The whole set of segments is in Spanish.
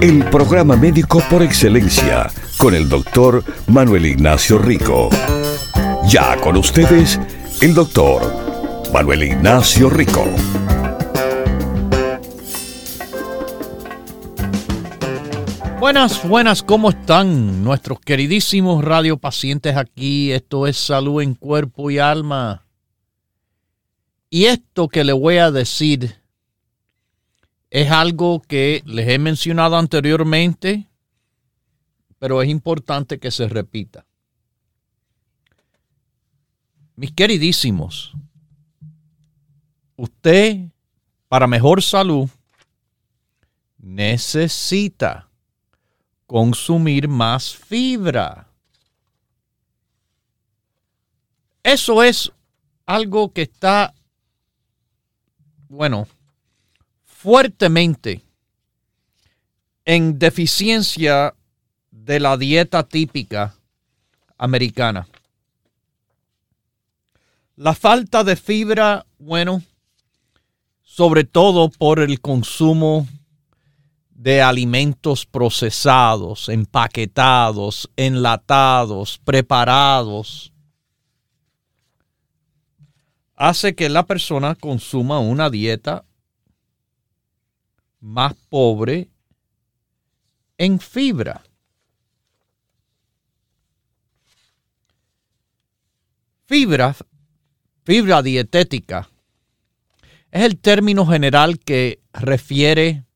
El programa médico por excelencia con el doctor Manuel Ignacio Rico. Ya con ustedes, el doctor Manuel Ignacio Rico. Buenas, buenas, ¿cómo están nuestros queridísimos radiopacientes aquí? Esto es salud en cuerpo y alma. Y esto que le voy a decir es algo que les he mencionado anteriormente pero es importante que se repita. Mis queridísimos, usted para mejor salud necesita consumir más fibra. Eso es algo que está, bueno, fuertemente en deficiencia de la dieta típica americana. La falta de fibra, bueno, sobre todo por el consumo de alimentos procesados, empaquetados, enlatados, preparados, hace que la persona consuma una dieta más pobre en fibra. Fibra, fibra dietética, es el término general que refiere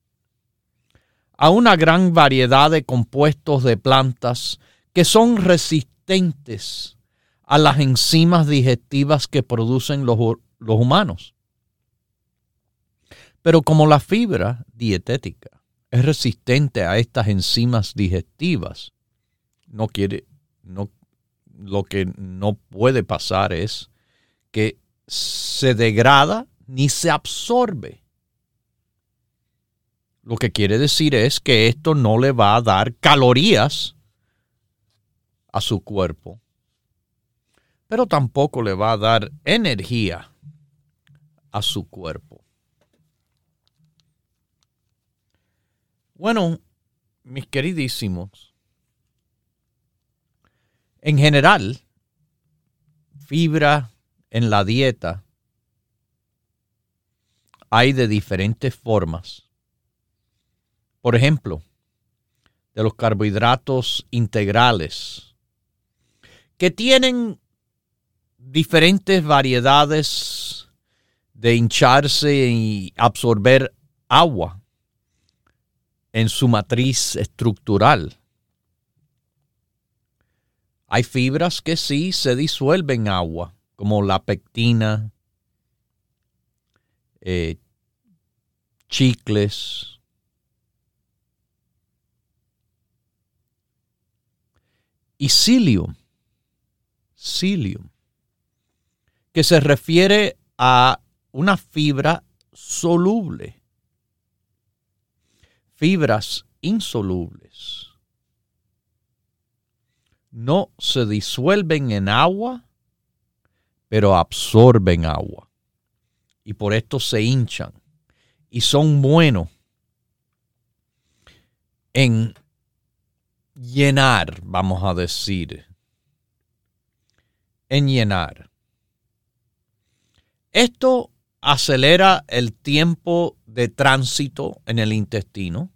a una gran variedad de compuestos de plantas que son resistentes a las enzimas digestivas que producen los, los humanos. Pero como la fibra dietética es resistente a estas enzimas digestivas, no quiere, no lo que no puede pasar es que se degrada ni se absorbe. Lo que quiere decir es que esto no le va a dar calorías a su cuerpo, pero tampoco le va a dar energía a su cuerpo. Bueno, mis queridísimos, en general, fibra en la dieta hay de diferentes formas. Por ejemplo, de los carbohidratos integrales, que tienen diferentes variedades de hincharse y absorber agua en su matriz estructural. Hay fibras que sí se disuelven en agua, como la pectina, eh, chicles. Y psyllium, psyllium, que se refiere a una fibra soluble. Fibras insolubles no se disuelven en agua, pero absorben agua. Y por esto se hinchan. Y son buenos en llenar, vamos a decir. En llenar. Esto acelera el tiempo de tránsito en el intestino,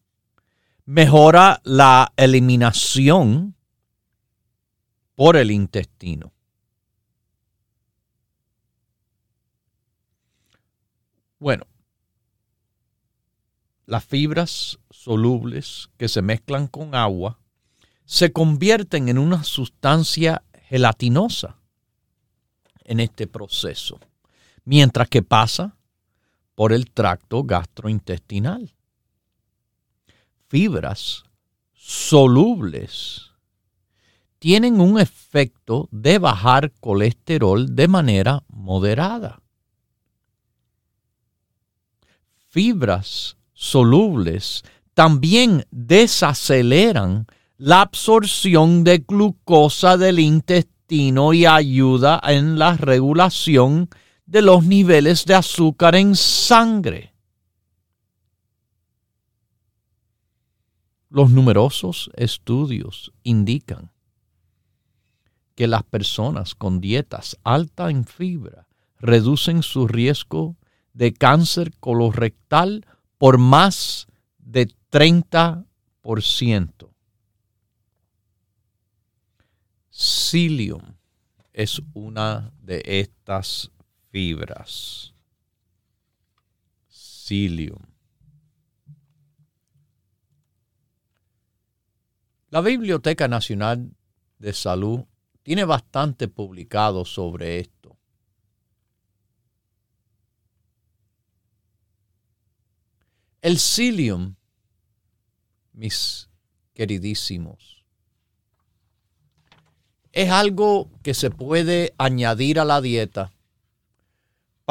mejora la eliminación por el intestino. Bueno, las fibras solubles que se mezclan con agua se convierten en una sustancia gelatinosa en este proceso, mientras que pasa por el tracto gastrointestinal. Fibras solubles tienen un efecto de bajar colesterol de manera moderada. Fibras solubles también desaceleran la absorción de glucosa del intestino y ayuda en la regulación de los niveles de azúcar en sangre. Los numerosos estudios indican que las personas con dietas altas en fibra reducen su riesgo de cáncer colorectal por más de 30%. Psyllium es una de estas fibras. Psyllium. La Biblioteca Nacional de Salud tiene bastante publicado sobre esto. El psyllium, mis queridísimos, es algo que se puede añadir a la dieta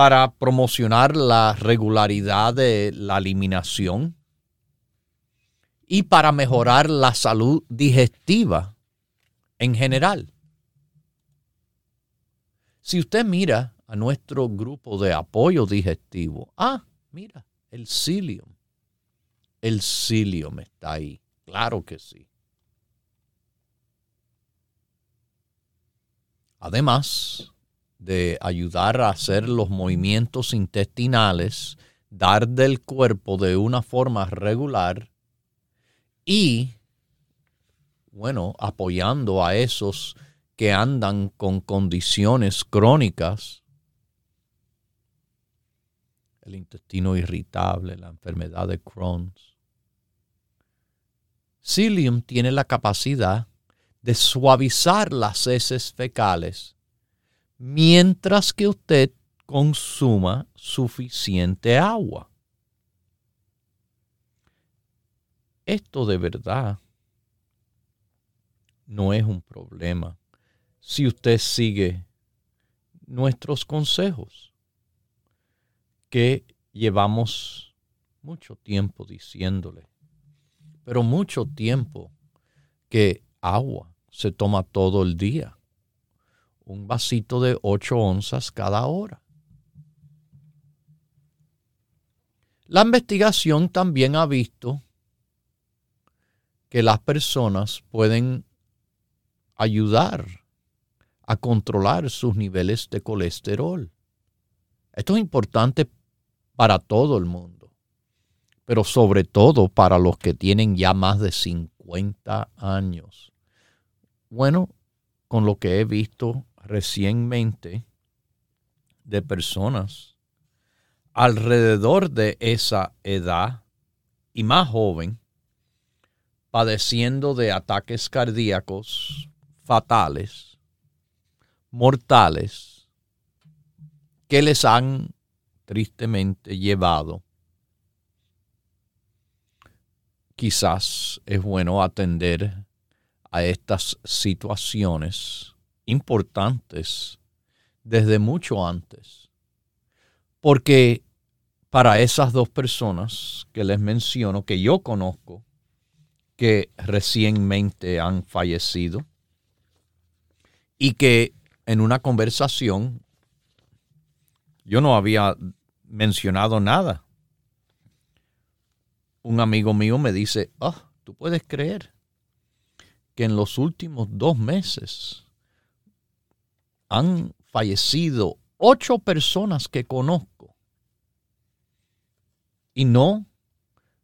para promocionar la regularidad de la eliminación y para mejorar la salud digestiva en general. Si usted mira a nuestro grupo de apoyo digestivo, ah, mira, el psyllium. El psyllium está ahí, claro que sí. Además de ayudar a hacer los movimientos intestinales, dar del cuerpo de una forma regular y, bueno, apoyando a esos que andan con condiciones crónicas, el intestino irritable, la enfermedad de Crohn. Psyllium tiene la capacidad de suavizar las heces fecales mientras que usted consuma suficiente agua. Esto de verdad no es un problema si usted sigue nuestros consejos que llevamos mucho tiempo diciéndole, pero mucho tiempo que agua se toma todo el día. Un vasito de 8 onzas cada hora. La investigación también ha visto que las personas pueden ayudar a controlar sus niveles de colesterol. Esto es importante para todo el mundo, pero sobre todo para los que tienen ya más de 50 años. Bueno, con lo que he visto recientemente de personas alrededor de esa edad y más joven, padeciendo de ataques cardíacos fatales, mortales, que les han tristemente llevado. Quizás es bueno atender a estas situaciones importantes desde mucho antes. Porque para esas dos personas que les menciono, que yo conozco, que recientemente han fallecido y que en una conversación Yo no había mencionado nada. Un amigo mío me dice, ah, tú puedes creer que en los últimos dos meses han fallecido ocho personas que conozco. Y no,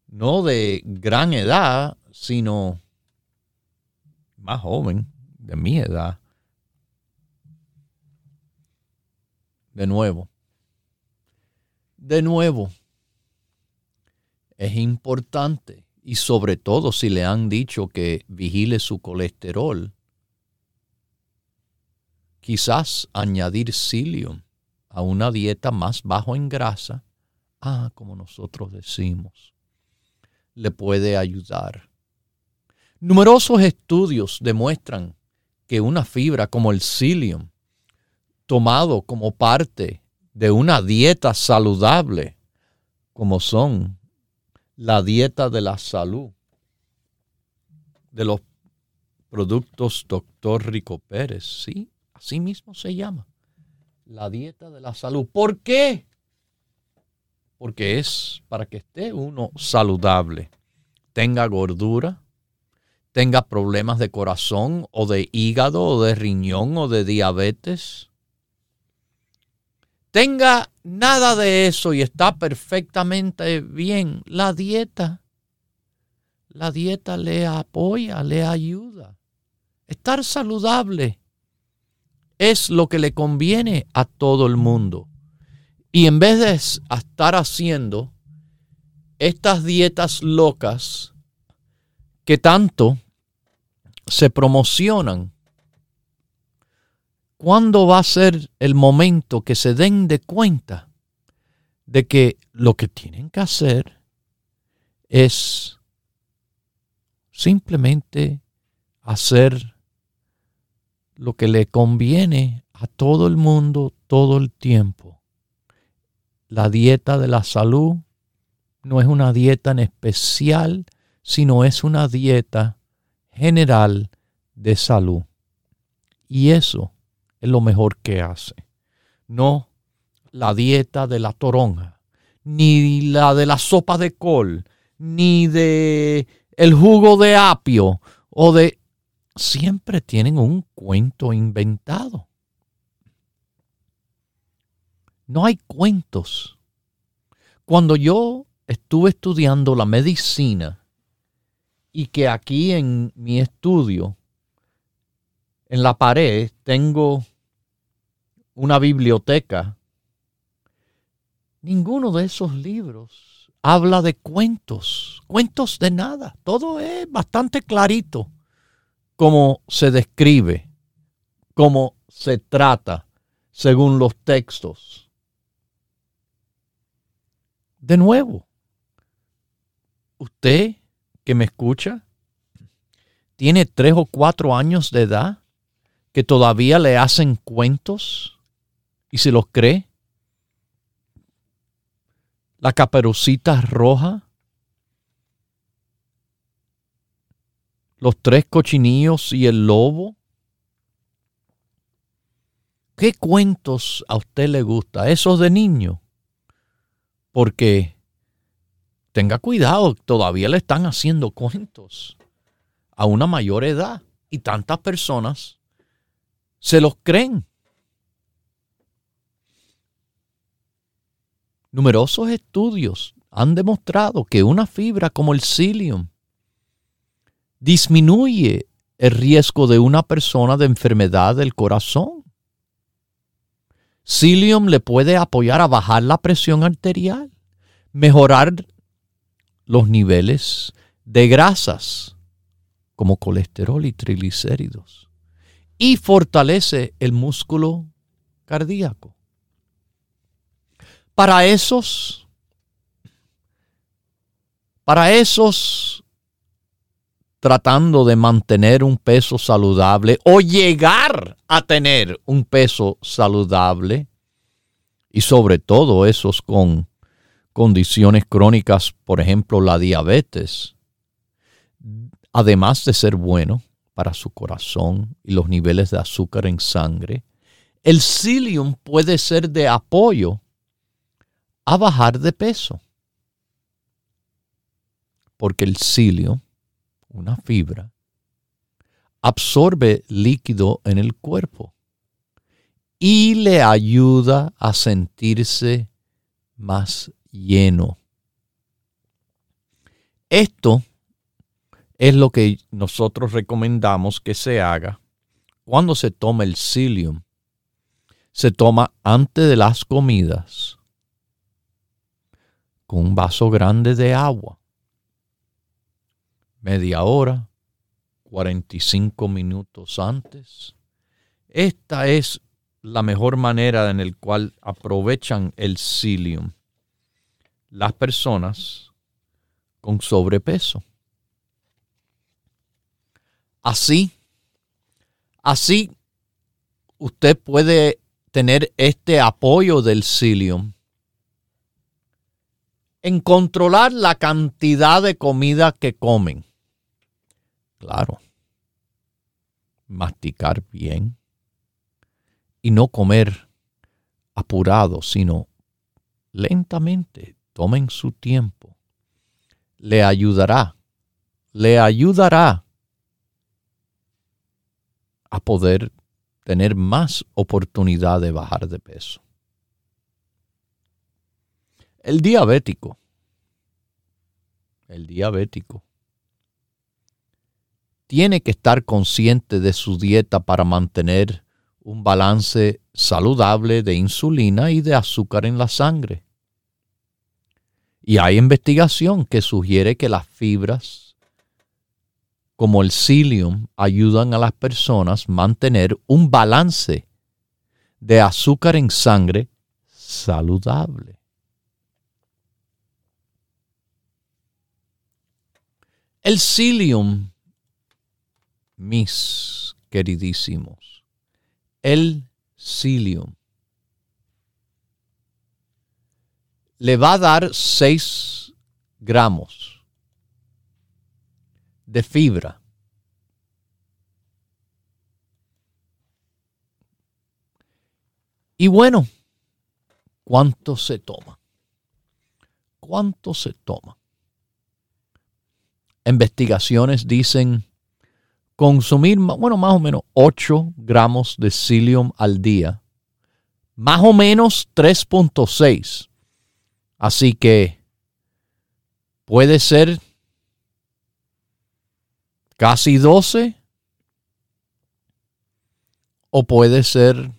no de gran edad, sino más joven, de mi edad. De nuevo, de nuevo, es importante y sobre todo si le han dicho que vigile su colesterol, quizás añadir psyllium a una dieta más bajo en grasa, ah, como nosotros decimos, le puede ayudar. Numerosos estudios demuestran que una fibra como el psyllium, tomado como parte de una dieta saludable, como son la dieta de la salud, de los productos Doctor Rico Pérez, sí, así mismo se llama, la dieta de la salud. ¿Por qué? Porque es para que esté uno saludable, tenga gordura, tenga problemas de corazón o de hígado o de riñón o de diabetes. Tenga nada de eso y está perfectamente bien. La dieta, la dieta le apoya, le ayuda. Estar saludable es lo que le conviene a todo el mundo. Y en vez de estar haciendo estas dietas locas que tanto se promocionan, ¿cuándo va a ser el momento que se den de cuenta de que lo que tienen que hacer es simplemente hacer lo que le conviene a todo el mundo todo el tiempo? La dieta de la salud no es una dieta en especial, sino es una dieta general de salud. Y eso es lo mejor que hace. No la dieta de la toronja, ni la de la sopa de col, ni de el jugo de apio o de siempre tienen un cuento inventado. No hay cuentos. Cuando yo estuve estudiando la medicina, y que aquí en mi estudio, en la pared, tengo una biblioteca. Ninguno de esos libros habla de cuentos, cuentos de nada. Todo es bastante clarito cómo se describe, cómo se trata según los textos. De nuevo, usted que me escucha tiene tres o cuatro años de edad que todavía le hacen cuentos y se los cree. La caperucita roja. Los tres cochinillos y el lobo. ¿Qué cuentos a usted le gusta? Esos de niño. Porque tenga cuidado, todavía le están haciendo cuentos a una mayor edad y tantas personas se los creen. Numerosos estudios han demostrado que una fibra como el psyllium disminuye el riesgo de una persona de enfermedad del corazón. Psyllium le puede apoyar a bajar la presión arterial, mejorar los niveles de grasas como colesterol y triglicéridos y fortalece el músculo cardíaco. Para esos, para esos tratando de mantener un peso saludable o llegar a tener un peso saludable y sobre todo esos con condiciones crónicas, por ejemplo la diabetes, además de ser bueno para su corazón y los niveles de azúcar en sangre, el psyllium puede ser de apoyo a bajar de peso. Porque el cilio, una fibra, absorbe líquido en el cuerpo y le ayuda a sentirse más lleno. Esto es lo que nosotros recomendamos que se haga cuando se toma el psyllium. Se toma antes de las comidas con un vaso grande de agua. Media hora, 45 minutos antes. Esta es la mejor manera en la cual aprovechan el psyllium las personas con sobrepeso. Así, así usted puede tener este apoyo del psyllium en controlar la cantidad de comida que comen. Claro, masticar bien y no comer apurado, sino lentamente. Tomen su tiempo. Le ayudará, le ayudará a poder tener más oportunidad de bajar de peso. El diabético, el diabético, tiene que estar consciente de su dieta para mantener un balance saludable de insulina y de azúcar en la sangre. Y hay investigación que sugiere que las fibras como el psyllium ayudan a las personas a mantener un balance de azúcar en sangre saludable. El psyllium, mis queridísimos, el psyllium le va a dar 6 gramos de fibra. Y bueno, ¿cuánto se toma? ¿Cuánto se toma? Investigaciones dicen consumir, bueno, más o menos 8 gramos de psyllium al día. Más o menos 3.6. Así que puede ser casi 12 o puede ser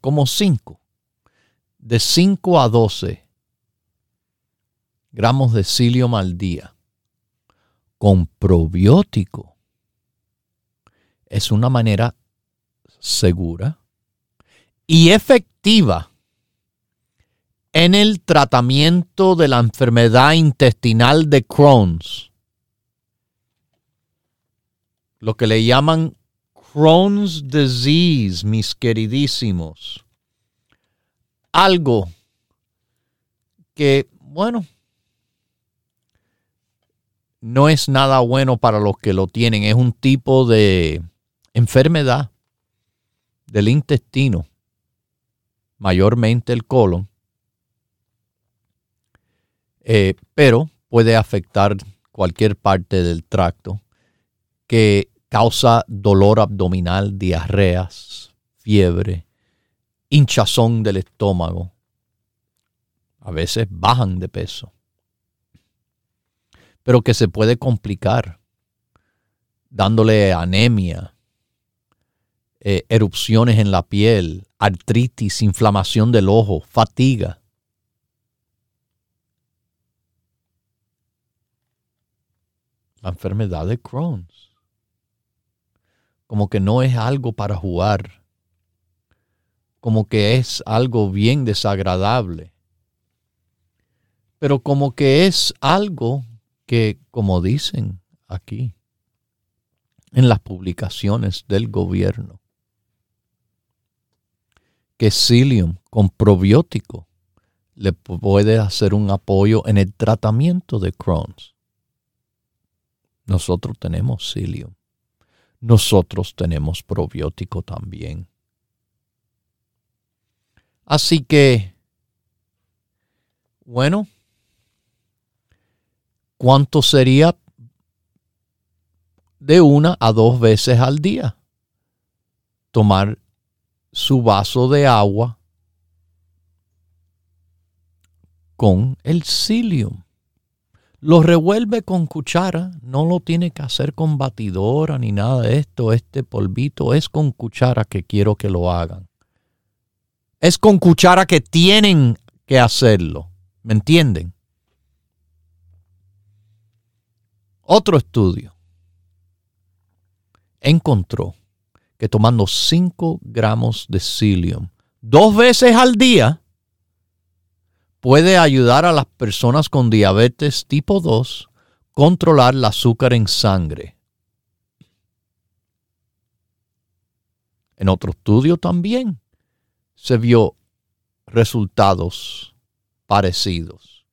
como 5. De 5 a 12 gramos de psyllium al día con probiótico es una manera segura y efectiva en el tratamiento de la enfermedad intestinal de Crohn's lo que le llaman Crohn's disease, mis queridísimos. Algo que, bueno, no es nada bueno para los que lo tienen. Es un tipo de enfermedad del intestino, mayormente el colon, eh, pero puede afectar cualquier parte del tracto que causa dolor abdominal, diarreas, fiebre, hinchazón del estómago. A veces bajan de peso. Pero que se puede complicar dándole anemia, eh, erupciones en la piel, artritis, inflamación del ojo, fatiga. La enfermedad de Crohn's. Como que no es algo para jugar, como que es algo bien desagradable, pero como que es algo que, como dicen aquí, en las publicaciones del gobierno, que psyllium con probiótico le puede hacer un apoyo en el tratamiento de Crohn's. Nosotros tenemos psyllium nosotros tenemos probiótico también. Así que Bueno, ¿cuánto sería de una a dos veces al día? Tomar su vaso de agua con el psyllium. Lo revuelve con cuchara, no lo tiene que hacer con batidora ni nada de esto. Este polvito es con cuchara que quiero que lo hagan. Es con cuchara que tienen que hacerlo. ¿Me entienden? Otro estudio encontró que tomando 5 gramos de psyllium dos veces al día puede ayudar a las personas con diabetes tipo 2 controlar el azúcar en sangre. En otro estudio también se vio resultados parecidos.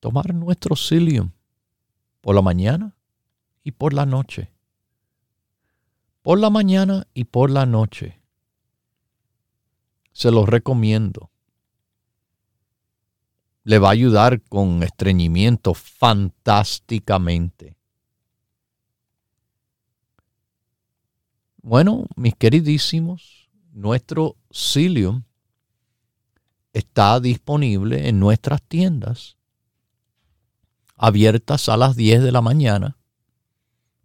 Tomar nuestro psyllium por la mañana y por la noche. Por la mañana y por la noche. Se los recomiendo le va a ayudar con estreñimiento fantásticamente. Bueno, mis queridísimos, nuestro Cilium está disponible en nuestras tiendas, abiertas a las 10 de la mañana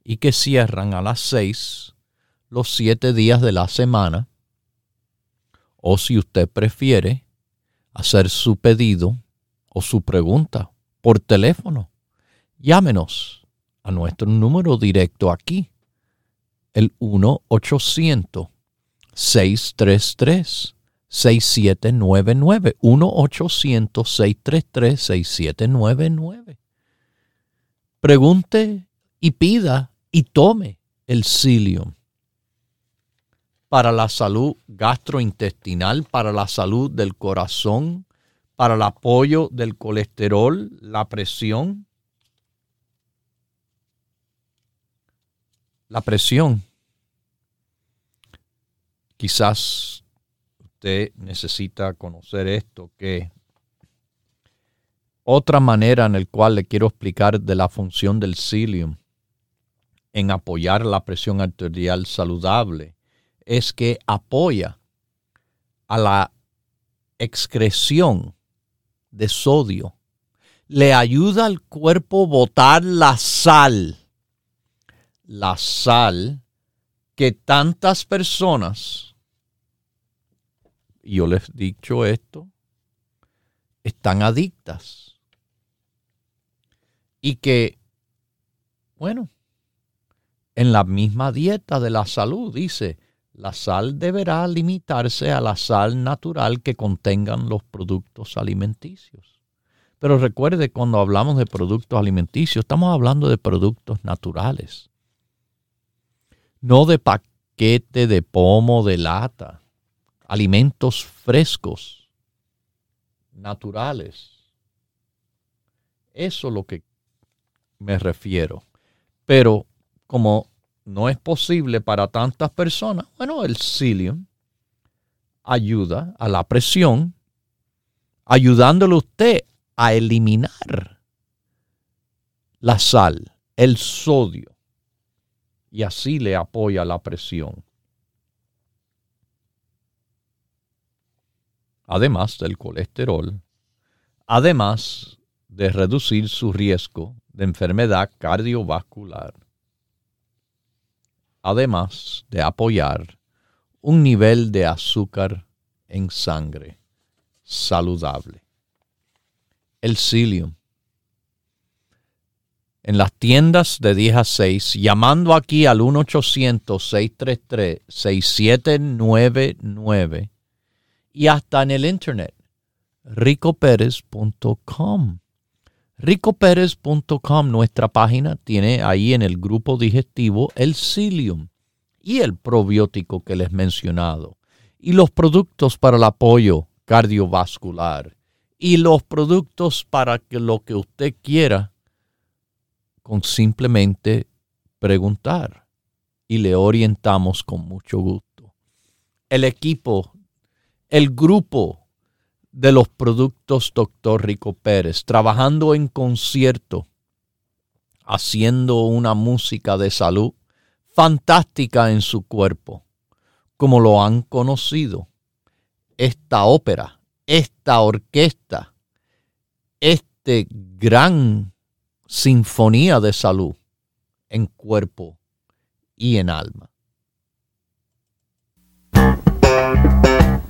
y que cierran a las 6 los 7 días de la semana. O si usted prefiere hacer su pedido o su pregunta por teléfono, llámenos a nuestro número directo aquí, el 1-800-633. 6799 1-800-633-6799. Pregunte y pida y tome el Cilium para la salud gastrointestinal, para la salud del corazón, para el apoyo del colesterol, la presión. La presión. Quizás usted necesita conocer esto, que otra manera en la cual le quiero explicar de la función del psyllium en apoyar la presión arterial saludable es que apoya a la excreción de sodio. Le ayuda al cuerpo botar la sal. La sal que tantas personas, yo les he dicho esto, están adictas. Y que, bueno, en la misma dieta de la salud dice, la sal deberá limitarse a la sal natural que contengan los productos alimenticios. Pero recuerde, cuando hablamos de productos alimenticios, estamos hablando de productos naturales. No de paquete de pomo, de lata. Alimentos frescos, naturales. Eso es lo que me refiero. Pero como no es posible para tantas personas, bueno, el psyllium ayuda a la presión, ayudándole usted a eliminar la sal, el sodio, y así le apoya la presión. Además del colesterol, además de reducir su riesgo de enfermedad cardiovascular además de apoyar un nivel de azúcar en sangre saludable. El psyllium. En las tiendas de 10 a 6, llamando aquí al 1-800-633-6799 y hasta en el internet, ricoperez.com ricoperez.com, nuestra página, tiene ahí en el grupo digestivo el psyllium y el probiótico que les he mencionado, y los productos para el apoyo cardiovascular, y los productos para que lo que usted quiera, con simplemente preguntar, y le orientamos con mucho gusto. El equipo, el grupo de los productos Dr. Rico Pérez, trabajando en concierto, haciendo una música de salud fantástica en su cuerpo, como lo han conocido. Esta ópera, esta orquesta, este gran sinfonía de salud en cuerpo y en alma.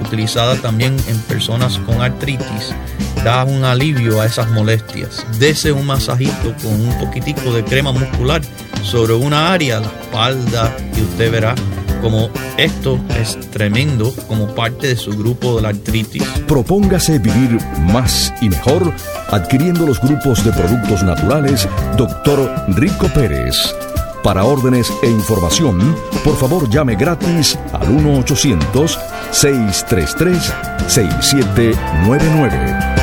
utilizada también en personas con artritis, da un alivio a esas molestias. Dese un masajito con un poquitico de crema muscular sobre una área, la espalda, y usted verá como esto es tremendo como parte de su grupo de la artritis. Propóngase vivir más y mejor adquiriendo los grupos de productos naturales Dr. Rico Pérez. Para órdenes e información, por favor llame gratis al 1-800-633-6799.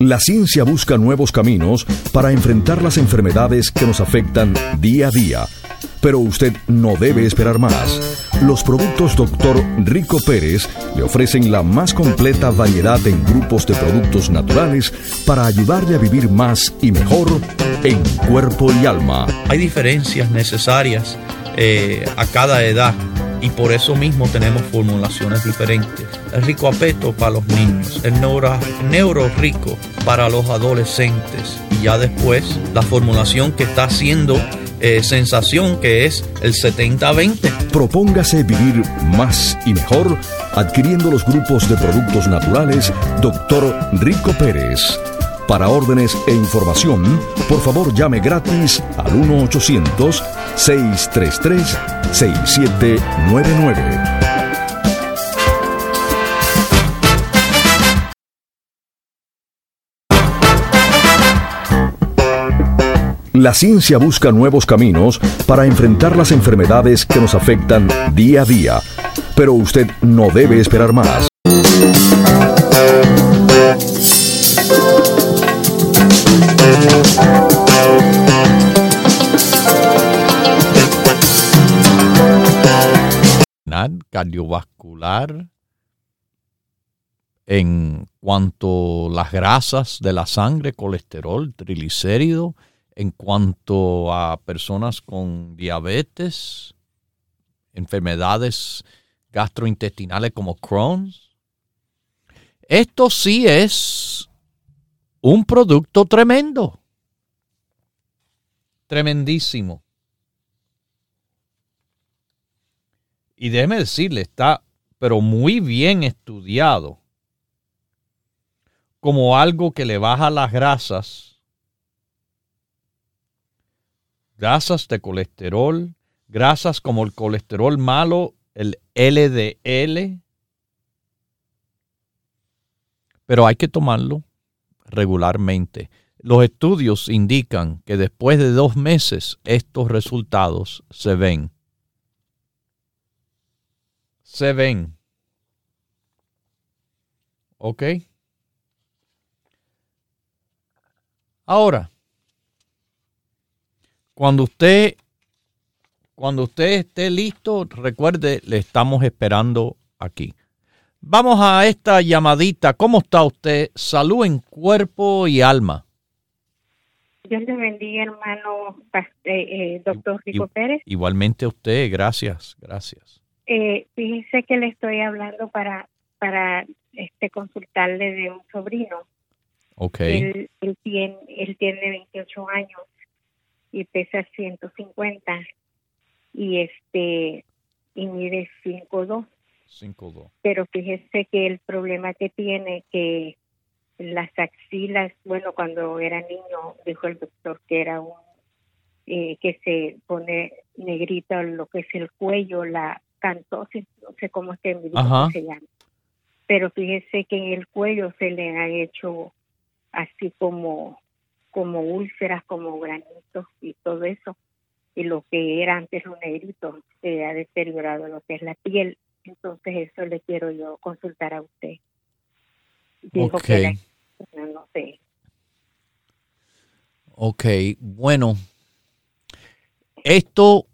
La ciencia busca nuevos caminos para enfrentar las enfermedades que nos afectan día a día. Pero usted no debe esperar más. Los productos Dr. Rico Pérez le ofrecen la más completa variedad en grupos de productos naturales para ayudarle a vivir más y mejor en cuerpo y alma. Hay diferencias necesarias eh, a cada edad y por eso mismo tenemos formulaciones diferentes. El rico apeto para los niños, el neuro, neuro rico para los adolescentes ya después la formulación que está haciendo eh, sensación que es el 70-20. Propóngase vivir más y mejor adquiriendo los grupos de productos naturales Dr. Rico Pérez. Para órdenes e información, por favor llame gratis al 1-800-633-6799. La ciencia busca nuevos caminos para enfrentar las enfermedades que nos afectan día a día, pero usted no debe esperar más. en cuanto las grasas de la sangre, colesterol, triglicérido, en cuanto a personas con diabetes, enfermedades gastrointestinales como Crohn's. Esto sí es un producto tremendo. Tremendísimo. Y déjeme decirle, está pero muy bien estudiado como algo que le baja las grasas, grasas de colesterol, grasas como el colesterol malo, el LDL, pero hay que tomarlo regularmente. Los estudios indican que después de dos meses estos resultados se ven. Se ven. ¿Ok? Ahora, cuando usted, cuando usted esté listo, recuerde, le estamos esperando aquí. Vamos a esta llamadita. ¿Cómo está usted? Salud en cuerpo y alma. Dios le bendiga, hermano eh, eh, doctor Rico Pérez. Igualmente a usted, gracias, gracias. Eh, fíjese que le estoy hablando para, para este consultarle de un sobrino. Ok. Él, él, tiene, él tiene 28 años y pesa 150 y este y mide 5'2". 5'2". Pero fíjese que el problema que tiene que las axilas, bueno, cuando era niño dijo el doctor que era un eh, que se pone negrita lo que es el cuello, la cantosis, no sé cómo es que se llama. Pero fíjese que en el cuello se le ha hecho así como como úlceras, como granitos y todo eso. Y lo que era antes un negrito se ha deteriorado lo que es la piel. Entonces eso le quiero yo consultar a usted. Dijo que no sé. Ok, bueno, esto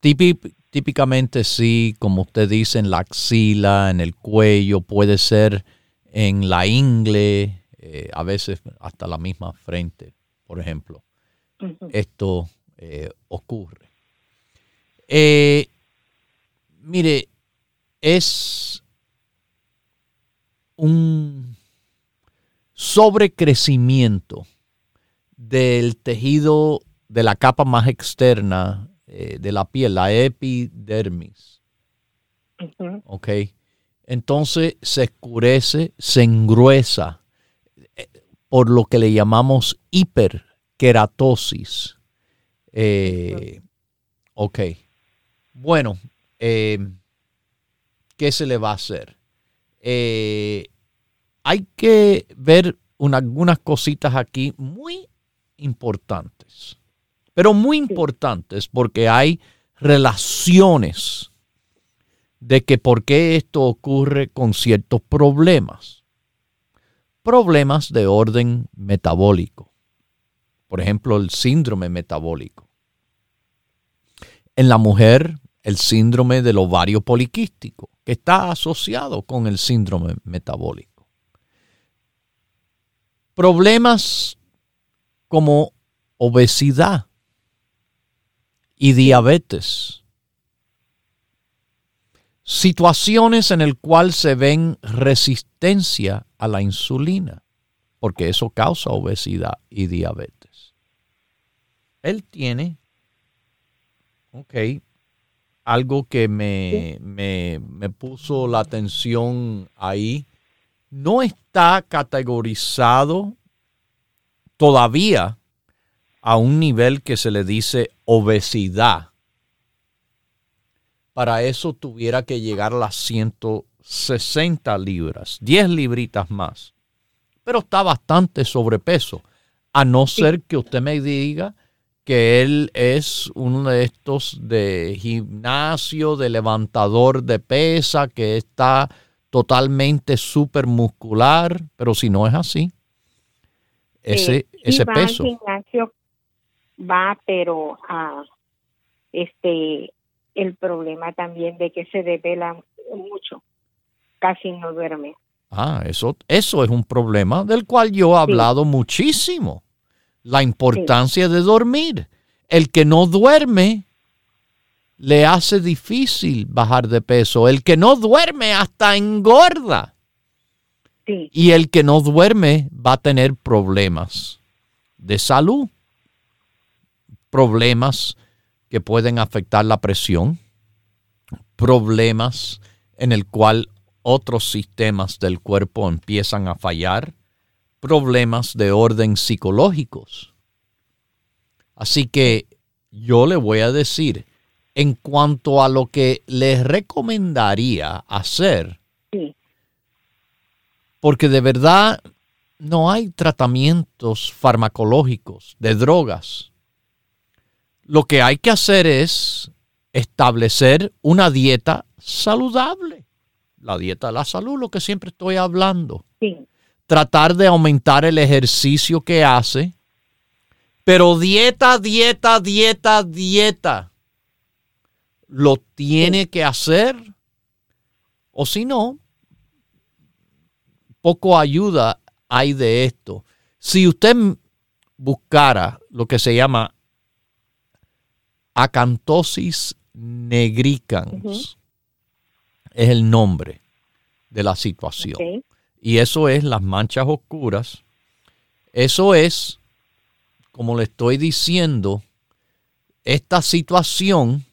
típicamente sí, como usted dice, en la axila, en el cuello, puede ser en la ingle, eh, a veces hasta la misma frente por ejemplo, esto eh, ocurre. Eh, mire, es un sobrecrecimiento del tejido de la capa más externa eh, de la piel, la epidermis. Ok. Entonces se escurece, se engruesa por lo que le llamamos hiperkeratosis. Eh, ok. Bueno, eh, ¿qué se le va a hacer? Eh, hay que ver algunas cositas aquí muy importantes, pero muy importantes porque hay relaciones de que por qué esto ocurre con ciertos problemas problemas de orden metabólico. Por ejemplo, el síndrome metabólico. En la mujer, el síndrome del ovario poliquístico, que está asociado con el síndrome metabólico. Problemas como obesidad y diabetes. Situaciones en el cual se ven resistencia a la insulina, porque eso causa obesidad y diabetes. Él tiene, ok, algo que me, me, me puso la atención ahí, no está categorizado todavía a un nivel que se le dice obesidad para eso tuviera que llegar a las 160 libras, 10 libritas más. Pero está bastante sobrepeso, a no ser que usted me diga que él es uno de estos de gimnasio, de levantador de pesa, que está totalmente súper muscular, pero si no es así, ese, ese peso. Al gimnasio va, pero a este el problema también de que se desvela mucho, casi no duerme. Ah, eso, eso es un problema del cual yo he hablado muchísimo. La importancia de dormir. El que no duerme le hace difícil bajar de peso. El que no duerme hasta engorda. Y el que no duerme va a tener problemas de salud, problemas que pueden afectar la presión, problemas en el cual otros sistemas del cuerpo empiezan a fallar, problemas de orden psicológicos. Así que yo le voy a decir, en cuanto a lo que les recomendaría hacer, porque de verdad no hay tratamientos farmacológicos de drogas lo que hay que hacer es establecer una dieta saludable. La dieta de la salud, lo que siempre estoy hablando. Tratar de aumentar el ejercicio que hace. Pero dieta, dieta, dieta, dieta. Lo tiene que hacer. O si no, poco ayuda hay de esto. Si usted buscara lo que se llama Acantosis negricans es el nombre de la situación. Y eso es las manchas oscuras. Eso es, como le estoy diciendo, esta situación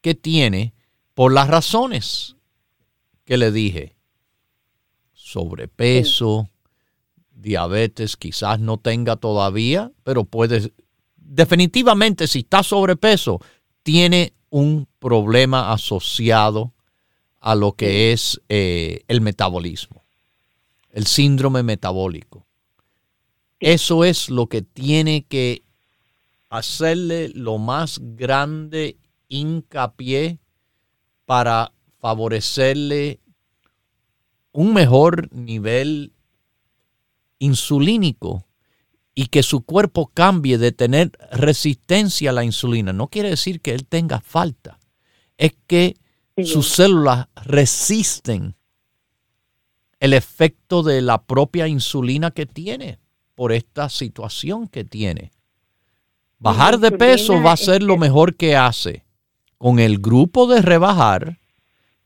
que tiene por las razones que le dije. Sobrepeso, diabetes, quizás no tenga todavía, pero puede definitivamente si está sobrepeso, tiene un problema asociado a lo que es eh, el metabolismo, el síndrome metabólico. Eso es lo que tiene que hacerle lo más grande hincapié para favorecerle un mejor nivel insulínico y que su cuerpo cambie de tener resistencia a la insulina, no quiere decir que él tenga falta. Es que sus células resisten el efecto de la propia insulina que tiene por esta situación que tiene. Bajar de peso va a ser lo mejor que hace con el grupo de rebajar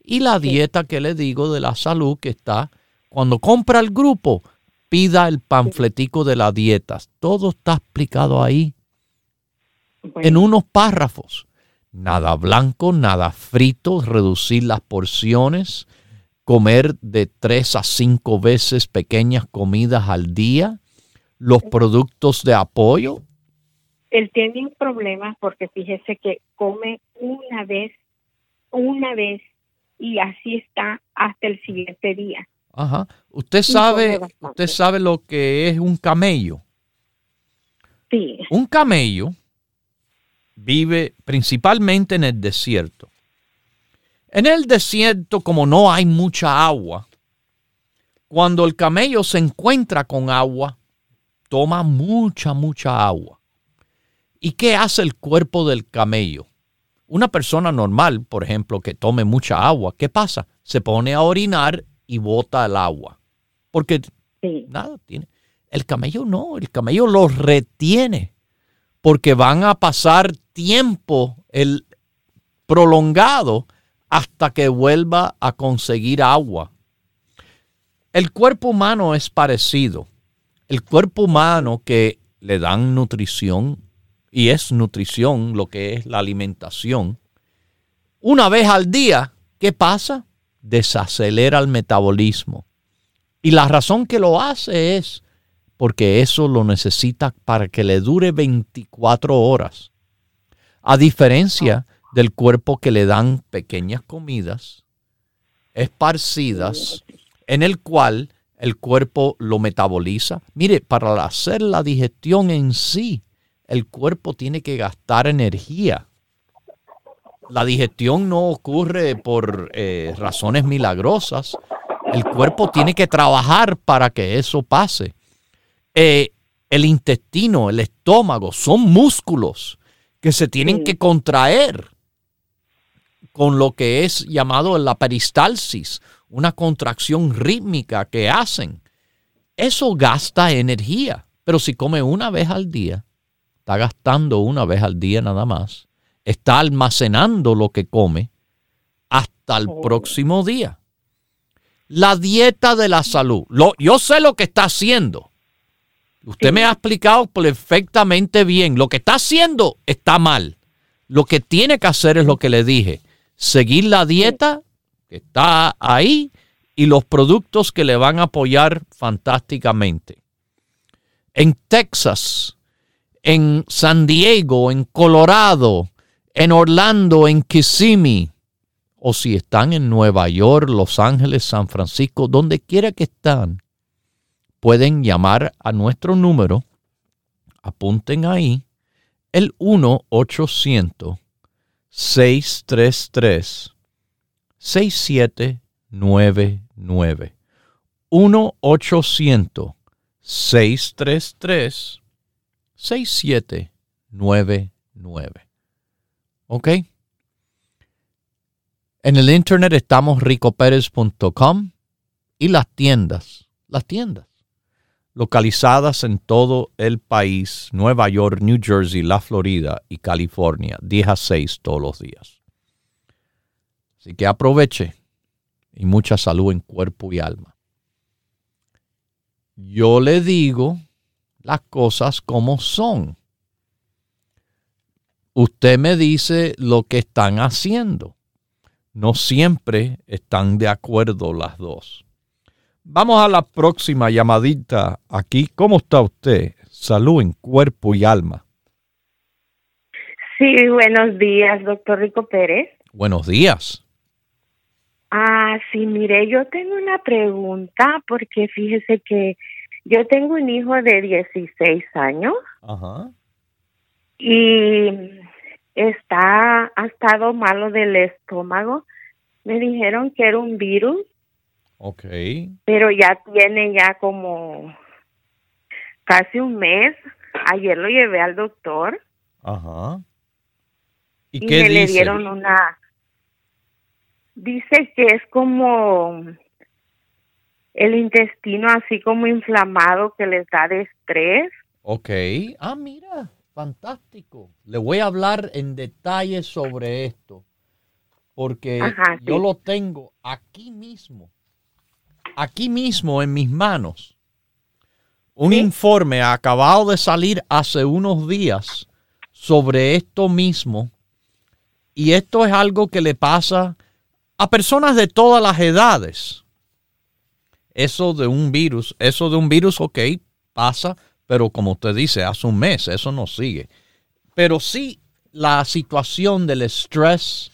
y la dieta que le digo de la salud que está. Cuando compra el grupo, pida el panfletico de la dieta. Todo está explicado ahí en unos párrafos. Nada blanco, nada frito, reducir las porciones, comer de tres a cinco veces pequeñas comidas al día, los productos de apoyo. Él tiene un problema porque fíjese que come una vez, una vez y así está hasta el siguiente día. Ajá. Usted sabe, usted sabe lo que es un camello. Sí. Un camello vive principalmente en el desierto. En el desierto, como no hay mucha agua, cuando el camello se encuentra con agua, toma mucha, mucha agua. ¿Y qué hace el cuerpo del camello? Una persona normal, por ejemplo, que tome mucha agua, ¿qué pasa? Se pone a orinar y bota el agua. Porque nada tiene. El camello no, el camello lo retiene porque van a pasar tiempo el prolongado hasta que vuelva a conseguir agua. El cuerpo humano es parecido. El cuerpo humano que le dan nutrición, y es nutrición lo que es la alimentación, una vez al día, ¿qué pasa? Desacelera el metabolismo. Y la razón que lo hace es porque eso lo necesita para que le dure 24 horas. A diferencia del cuerpo que le dan pequeñas comidas esparcidas en el cual el cuerpo lo metaboliza. Mire, para hacer la digestión en sí, el cuerpo tiene que gastar energía. La digestión no ocurre por eh, razones milagrosas. El cuerpo tiene que trabajar para que eso pase. Eh, el intestino, el estómago, son músculos que se tienen que contraer con lo que es llamado la peristalsis, una contracción rítmica que hacen. Eso gasta energía, pero si come una vez al día, está gastando una vez al día nada más, está almacenando lo que come hasta el oh. próximo día. La dieta de la salud. Lo, yo sé lo que está haciendo. Usted me ha explicado perfectamente bien. Lo que está haciendo está mal. Lo que tiene que hacer es lo que le dije. Seguir la dieta que está ahí y los productos que le van a apoyar fantásticamente. En Texas, en San Diego, en Colorado, en Orlando, en Kissimmee, o si están en Nueva York, Los Ángeles, San Francisco, donde quiera que están, pueden llamar a nuestro número, apunten ahí, el 1-800-633-6799. 1-800-633-6799. ¿Ok? En el internet estamos ricoperes.com y las tiendas, las tiendas localizadas en todo el país, Nueva York, New Jersey, la Florida y California, 10 a 6 todos los días. Así que aproveche y mucha salud en cuerpo y alma. Yo le digo las cosas como son. Usted me dice lo que están haciendo. No siempre están de acuerdo las dos. Vamos a la próxima llamadita aquí. ¿Cómo está usted? Salud en cuerpo y alma. Sí, buenos días, doctor Rico Pérez. Buenos días. Ah, sí, mire, yo tengo una pregunta porque fíjese que yo tengo un hijo de 16 años. Ajá. Y está, ha estado malo del estómago. Me dijeron que era un virus Ok. Pero ya tiene ya como casi un mes. Ayer lo llevé al doctor. Ajá. ¿Y, qué me le dieron una... Dice que es como el intestino así como inflamado que les da de estrés. Ok. Ah, mira, fantástico. Le voy a hablar en detalle sobre esto porque yo lo tengo aquí mismo aquí mismo en mis manos un informe acabado de salir hace unos días sobre esto mismo. Y esto es algo que le pasa a personas de todas las edades. Eso de un virus, eso de un virus, ok, pasa, pero como usted dice, hace un mes, eso no sigue. Pero sí la situación del estrés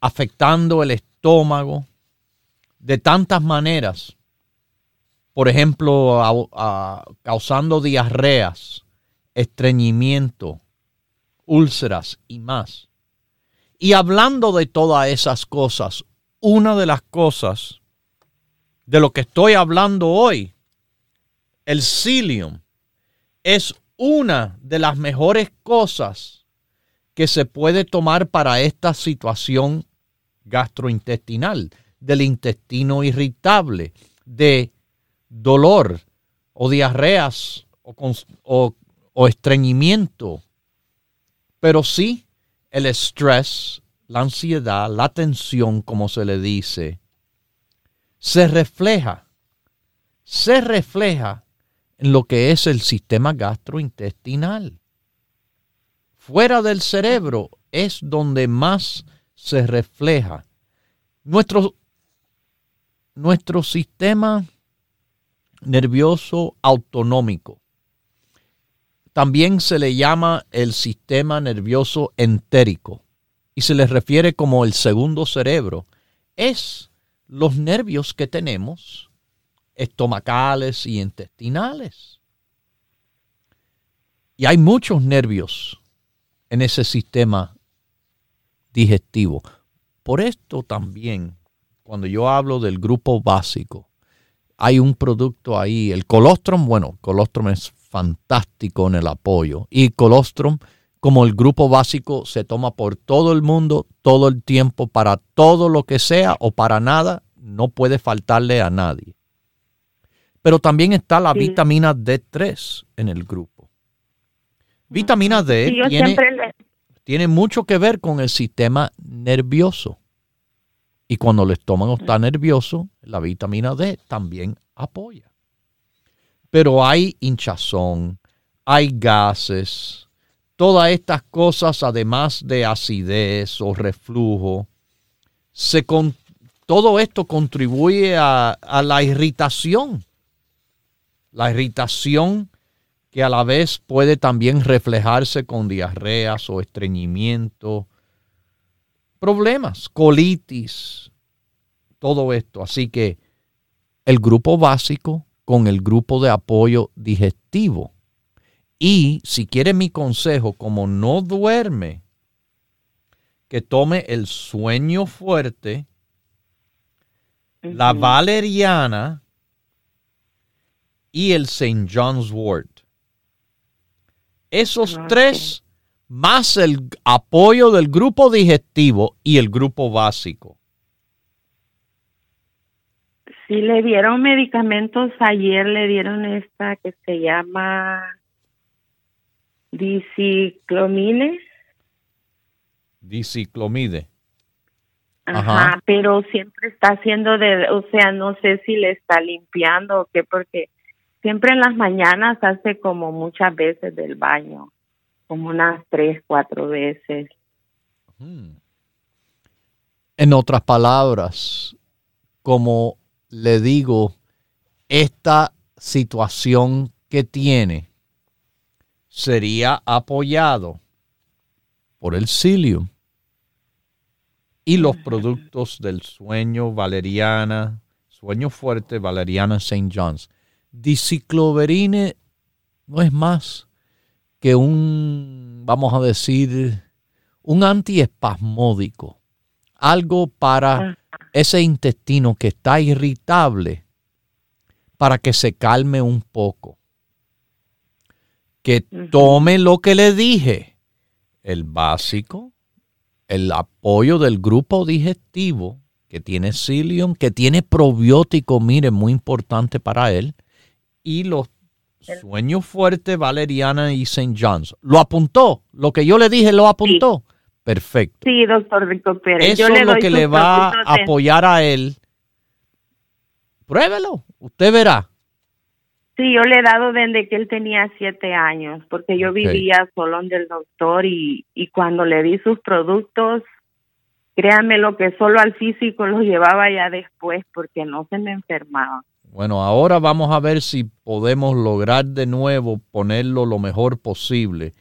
afectando el estómago, de tantas maneras. Por ejemplo, causando diarreas, estreñimiento, úlceras y más. Y hablando de todas esas cosas, una de las cosas de lo que estoy hablando hoy, el psyllium, es una de las mejores cosas que se puede tomar para esta situación gastrointestinal del intestino irritable, de dolor o diarreas o, estreñimiento. Pero sí el estrés, la ansiedad, la tensión, como se le dice, se refleja, se refleja lo que es el sistema gastrointestinal. Fuera del cerebro es donde más se refleja. Nuestro, nuestro sistema nervioso autonómico también se le llama el sistema nervioso entérico y se le refiere como el segundo cerebro. Es los nervios que tenemos estomacales y intestinales. Y hay muchos nervios en ese sistema digestivo. Por esto también, cuando yo hablo del grupo básico, hay un producto ahí, el colostrum, bueno, colostrum es fantástico en el apoyo. Y colostrum, como el grupo básico, se toma por todo el mundo, todo el tiempo, para todo lo que sea o para nada, no puede faltarle a nadie. Pero también está la vitamina D3 en el grupo. Vitamina D tiene, tiene mucho que ver con el sistema nervioso. Y cuando el estómago está nervioso, la vitamina D también apoya. Pero hay hinchazón, hay gases, todas estas cosas, además de acidez o reflujo, se todo esto contribuye a, a la irritación. La irritación que a la vez puede también reflejarse con diarreas o estreñimiento, problemas, colitis, todo esto. Así que el grupo básico con el grupo de apoyo digestivo. Y si quiere mi consejo, como no duerme, que tome el sueño fuerte, la valeriana y el St. John's wort. Esos tres, más el apoyo del grupo digestivo y el grupo básico. Sí, le dieron medicamentos. Ayer le dieron esta que se llama diciclomine. Diciclomide. Ajá, pero siempre está haciendo de, o sea, no sé si le está limpiando o qué, porque siempre en las mañanas hace como muchas veces del baño, como unas tres, cuatro veces. Hmm. En otras palabras, como le digo, esta situación que tiene sería apoyado por el psyllium y los productos del sueño valeriana, sueño fuerte valeriana St. John's. Dicicloverine no es más que un, vamos a decir, un antiespasmódico, algo para ah ese intestino que está irritable para que se calme un poco. Que tome lo que le dije, el básico, el apoyo del grupo digestivo que tiene psyllium, que tiene probiótico, mire, muy importante para él, y los sueños fuertes, Valeriana y St. John's. ¿Lo apuntó? Lo que yo le dije, lo apuntó. Perfecto. Sí, doctor Rico Pérez. Eso es lo que le va a apoyar a él. Pruébelo, usted verá. Sí, yo le he dado desde que él tenía siete años, porque yo vivía solo donde el doctor y, y cuando le di sus productos, créanme lo que solo al físico lo llevaba ya después porque no se me enfermaba. Bueno, ahora vamos a ver si podemos lograr de nuevo ponerlo lo mejor posible.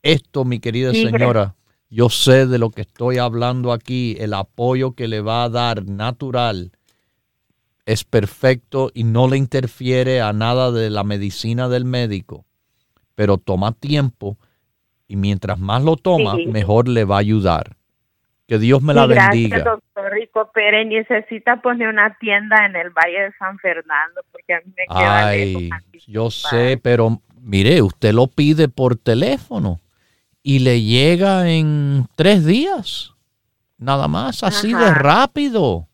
Esto, mi querida señora, yo sé de lo que estoy hablando aquí, el apoyo que le va a dar natural es perfecto y no le interfiere a nada de la medicina del médico, pero toma tiempo y mientras más lo toma, mejor le va a ayudar. Que Dios me la bendiga. Gracias, doctor Rico Pérez. Necesita poner una tienda en el Valle de San Fernando porque a mí me queda Ay, Yo sé, pero mire, usted lo pide por teléfono y le llega en tres días. Nada más, así de rápido.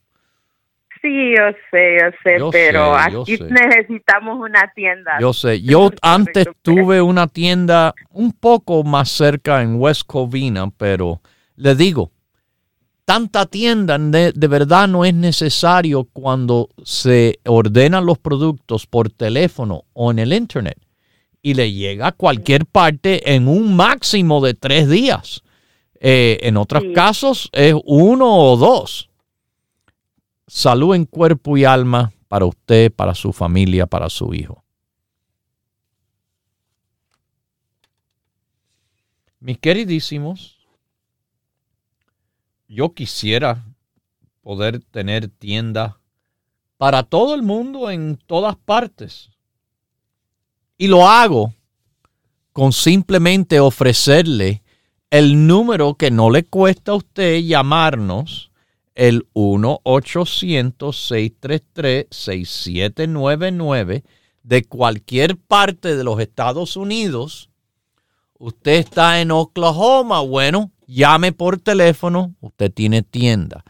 Sí, yo sé, yo sé, pero aquí necesitamos una tienda. Yo sé, yo antes tuve una tienda un poco más cerca en West Covina, pero le digo, tanta tienda, de, de, verdad no es necesario cuando se ordenan los productos por teléfono o en el internet y le llega a cualquier parte en un máximo de tres días. Eh, en otros casos es uno o dos. Salud en cuerpo y alma para usted, para su familia, para su hijo. Mis queridísimos, yo quisiera poder tener tienda para todo el mundo en todas partes. Y lo hago con simplemente ofrecerle el número que no le cuesta a usted llamarnos, el 1-800-633-6799 de cualquier parte de los Estados Unidos. Usted está en Oklahoma, bueno, llame por teléfono, usted tiene tienda.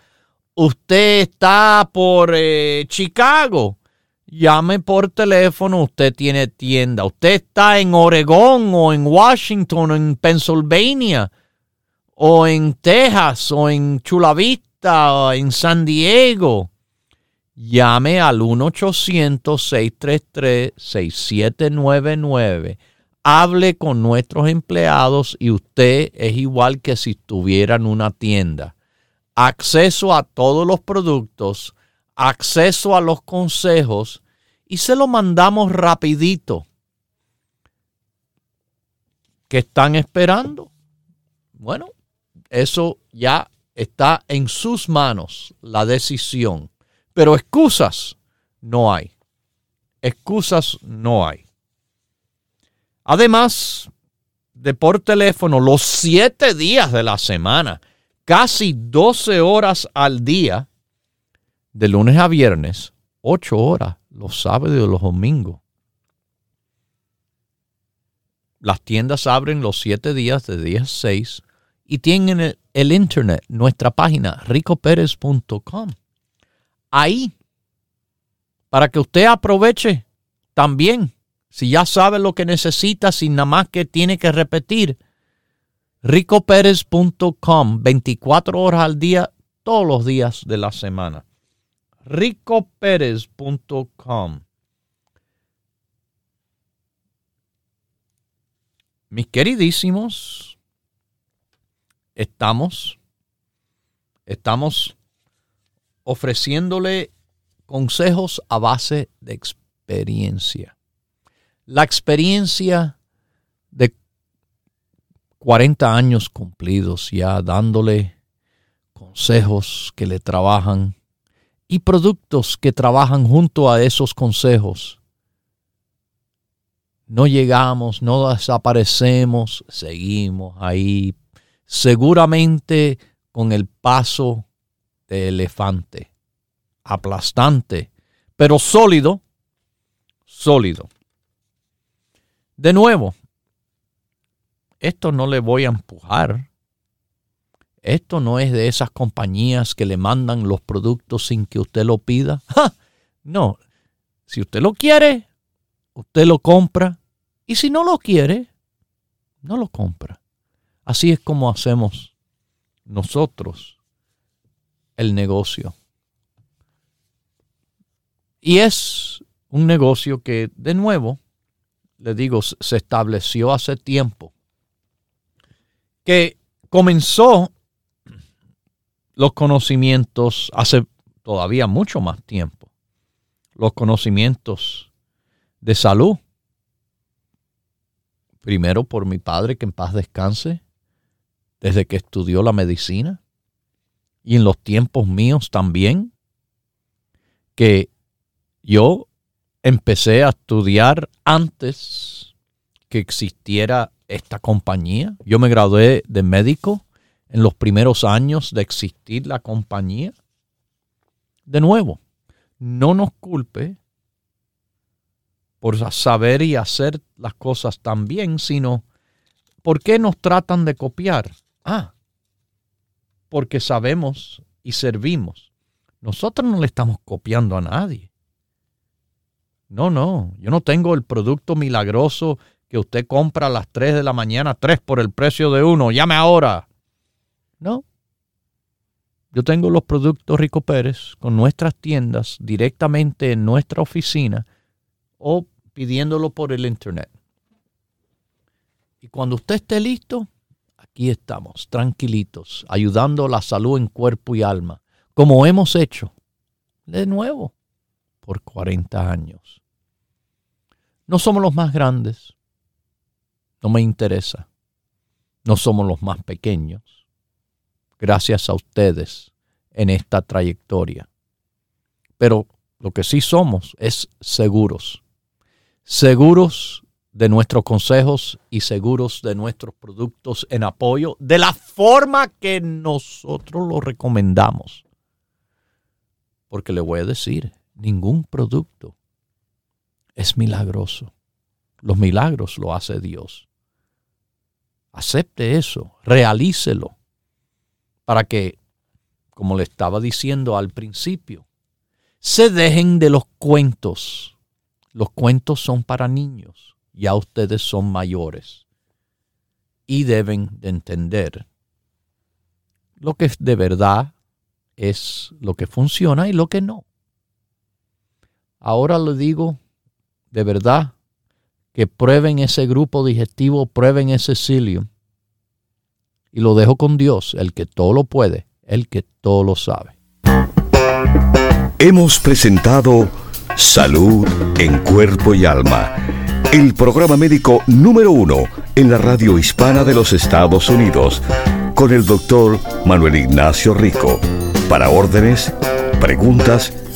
Usted está por eh, Chicago, llame por teléfono, usted tiene tienda. Usted está en Oregón o en Washington o en Pennsylvania o en Texas o en Chula Vista o en San Diego. Llame al 1-800-633-6799 hable con nuestros empleados y usted es igual que si estuviera en una tienda. Acceso a todos los productos, acceso a los consejos y se lo mandamos rapidito. ¿Qué están esperando? Bueno, eso ya está en sus manos, la decisión. Pero excusas no hay. Excusas no hay. Además de por teléfono los siete días de la semana, casi 12 horas al día, de lunes a viernes, 8 horas los sábados y los domingos. Las tiendas abren los siete días de 10 a 6 y tienen el, el internet, nuestra página ricoperez.com. Ahí, para que usted aproveche también si ya sabe lo que necesita, sin nada más que tiene que repetir, ricoperez.com, 24 horas al día, todos los días de la semana. ricoperez.com. Mis queridísimos, estamos, estamos ofreciéndole consejos a base de experiencia la experiencia de 40 años cumplidos ya dándole consejos que le trabajan y productos que trabajan junto a esos consejos. No llegamos, no desaparecemos, seguimos ahí, seguramente con el paso de elefante, aplastante, pero sólido, sólido. De nuevo, esto no le voy a empujar. Esto no es de esas compañías que le mandan los productos sin que usted lo pida. No, si usted lo quiere, usted lo compra. Y si no lo quiere, no lo compra. Así es como hacemos nosotros el negocio. Y es un negocio que, de nuevo, le digo, se estableció hace tiempo, que comenzó los conocimientos hace todavía mucho más tiempo, los conocimientos de salud. Primero por mi padre, que en paz descanse, desde que estudió la medicina, y en los tiempos míos también, que yo empecé a estudiar antes que existiera esta compañía. Yo me gradué de médico en los primeros años de existir la compañía. De nuevo, no nos culpe por saber y hacer las cosas tan bien, sino ¿por qué nos tratan de copiar? Ah, porque sabemos y servimos. Nosotros no le estamos copiando a nadie. No, no, yo no tengo el producto milagroso que usted compra a las 3 de la mañana, 3 por el precio de uno, llame ahora. No, Yo tengo los productos Rico Pérez con nuestras tiendas directamente en nuestra oficina o pidiéndolo por el internet. Y cuando usted esté listo, aquí estamos, tranquilitos, ayudando a la salud en cuerpo y alma, como hemos hecho de nuevo por 40 años. No somos los más grandes, no me interesa. No somos los más pequeños. Gracias a ustedes en esta trayectoria. Pero lo que sí somos es seguros. Seguros de nuestros consejos y seguros de nuestros productos en apoyo de la forma que nosotros lo recomendamos. Porque le voy a decir, ningún producto es milagroso. Los milagros lo hace Dios. Acepte eso, realícelo, para que, como le estaba diciendo al principio, se dejen de los cuentos. Los cuentos son para niños, ya ustedes son mayores y deben de entender lo que de verdad es lo que funciona y lo que no. Ahora le digo de verdad que prueben ese grupo digestivo, prueben ese cilio. Y lo dejo con Dios, el que todo lo puede, el que todo lo sabe. Hemos presentado Salud en Cuerpo y Alma, el programa médico número uno en la radio hispana de los Estados Unidos, con el doctor Manuel Ignacio Rico. Para órdenes, preguntas